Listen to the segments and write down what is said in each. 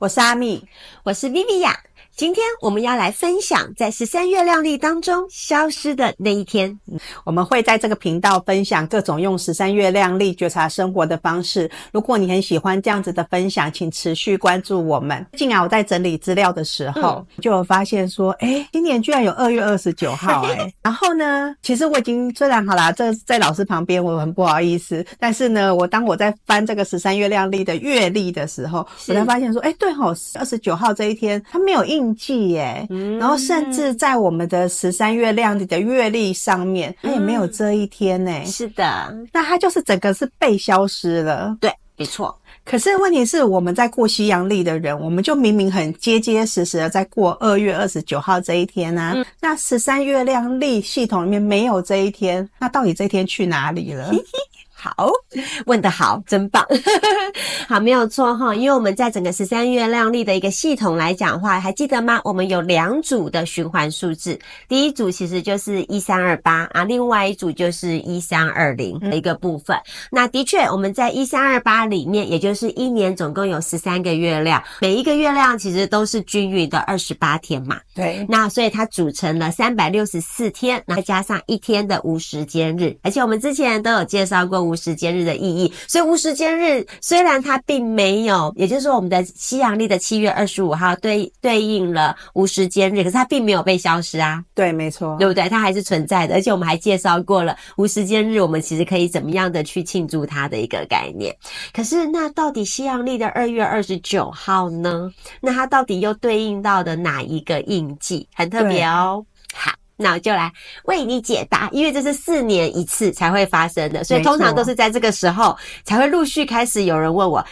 我是阿蜜，我是 Viviya。今天我们要来分享在十三月亮历当中消失的那一天。我们会在这个频道分享各种用十三月亮历觉察生活的方式。如果你很喜欢这样子的分享，请持续关注我们。近来我在整理资料的时候，嗯、就有发现说，哎，今年居然有二月二十九号诶，然后呢，其实我已经虽然好啦，这在老师旁边，我很不好意思。但是呢，我当我在翻这个十三月亮历的月历的时候，我才发现说，哎，对吼，二十九号这一天它没有印。记耶，然后甚至在我们的十三月亮历的月历上面，它也没有这一天呢。是的，那它就是整个是被消失了。对，没错。可是问题是，我们在过西洋历的人，我们就明明很结结实实的在过二月二十九号这一天啊。嗯、那十三月亮历系统里面没有这一天，那到底这一天去哪里了？好，问的好，真棒。好，没有错哈，因为我们在整个十三月亮历的一个系统来讲的话，还记得吗？我们有两组的循环数字，第一组其实就是一三二八啊，另外一组就是一三二零的一个部分。嗯、那的确，我们在一三二八里面，也就是一年总共有十三个月亮，每一个月亮其实都是均匀的二十八天嘛。对。那所以它组成了三百六十四天，然后加上一天的无时间日，而且我们之前都有介绍过。无时间日的意义，所以无时间日虽然它并没有，也就是说我们的西洋历的七月二十五号对对应了无时间日，可是它并没有被消失啊。对，没错，对不对？它还是存在的，而且我们还介绍过了无时间日，我们其实可以怎么样的去庆祝它的一个概念。可是那到底西洋历的二月二十九号呢？那它到底又对应到的哪一个印记？很特别哦。好。那我就来为你解答，因为这是四年一次才会发生的，所以通常都是在这个时候才会陆续开始有人问我，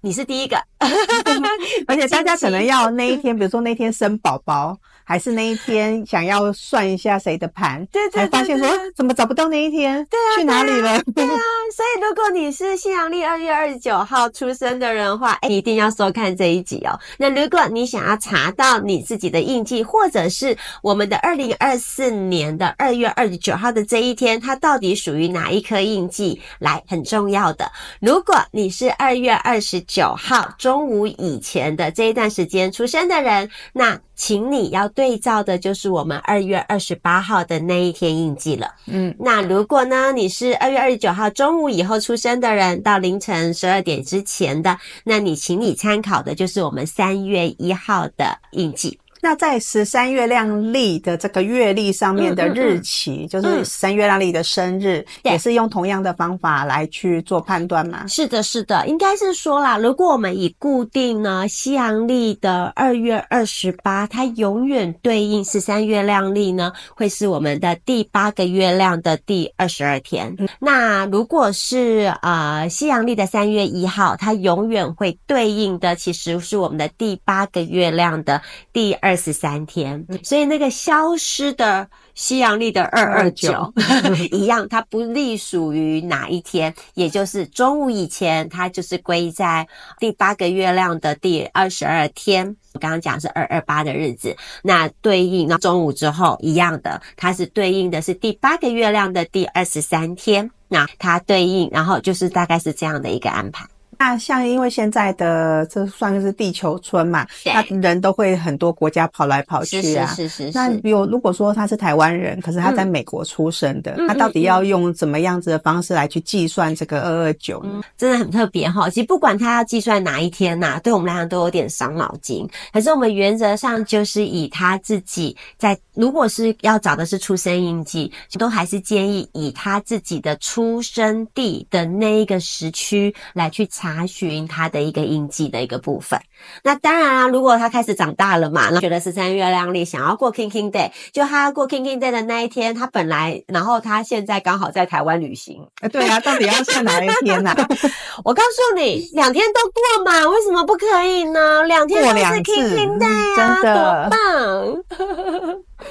你是第一个，而且大家可能要那一天，比如说那天生宝宝。还是那一天 想要算一下谁的盘，对对，对，对，才发现说怎么找不到那一天，对啊，去哪里了？对啊，所以如果你是西洋历二月二十九号出生的人的话，哎，你一定要收看这一集哦。那如果你想要查到你自己的印记，或者是我们的二零二四年的二月二十九号的这一天，它到底属于哪一颗印记？来，很重要的，如果你是二月二十九号中午以前的这一段时间出生的人，那。请你要对照的就是我们二月二十八号的那一天印记了。嗯，那如果呢，你是二月二十九号中午以后出生的人，到凌晨十二点之前的，那你请你参考的就是我们三月一号的印记。那在十三月亮历的这个月历上面的日期，嗯嗯嗯、就是十三月亮历的生日，嗯、也是用同样的方法来去做判断吗？是的，是的，应该是说啦，如果我们以固定呢西洋历的二月二十八，它永远对应十三月亮历呢，会是我们的第八个月亮的第二十二天。嗯、那如果是呃西洋历的三月一号，它永远会对应的其实是我们的第八个月亮的第二。二十三天，所以那个消失的西洋历的二二九 一样，它不隶属于哪一天，也就是中午以前，它就是归在第八个月亮的第二十二天。我刚刚讲是二二八的日子，那对应那中午之后一样的，它是对应的是第八个月亮的第二十三天。那它对应，然后就是大概是这样的一个安排。那像因为现在的这算是地球村嘛，对那人都会很多国家跑来跑去啊。是是是是。那比如如果说他是台湾人，可是他在美国出生的，嗯、他到底要用怎么样子的方式来去计算这个二二九呢？真的很特别哈。其实不管他要计算哪一天呐、啊，对我们来讲都有点伤脑筋。可是我们原则上就是以他自己在，如果是要找的是出生印记，都还是建议以他自己的出生地的那一个时区来去查。查询他的一个印记的一个部分。那当然啊，如果他开始长大了嘛，那觉得十三月亮历想要过 King King Day，就他过 King King Day 的那一天，他本来，然后他现在刚好在台湾旅行。欸、对啊，到底要是哪一天呢、啊？我告诉你，两天都过嘛，为什么不可以呢？两天都是 King King Day 啊，真的多棒！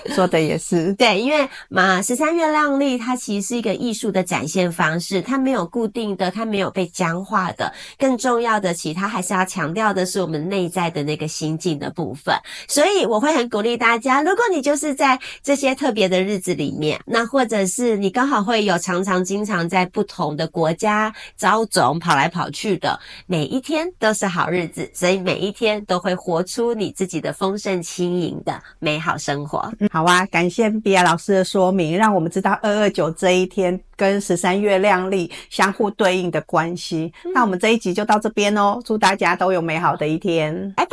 说的也是。对，因为嘛，十三月亮丽它其实是一个艺术的展现方式，它没有固定的，它没有被僵化的。更重要的，其实它还是要强调的是我们内在的那个心境的部分。所以我会很鼓励大家，如果你就是在这些特别的日子里面，那或者是你刚好会有常常经常在不同的国家遭总跑来跑去的，每一天都是好日子，所以每一天都会活出你自己的丰盛轻盈的美好生活。嗯，好啊，感谢比亚老师的说明，让我们知道二二九这一天跟十三月亮历相互对应的关系。嗯，那我们这一集就到这边哦，祝大家都有美好的一天，拜拜。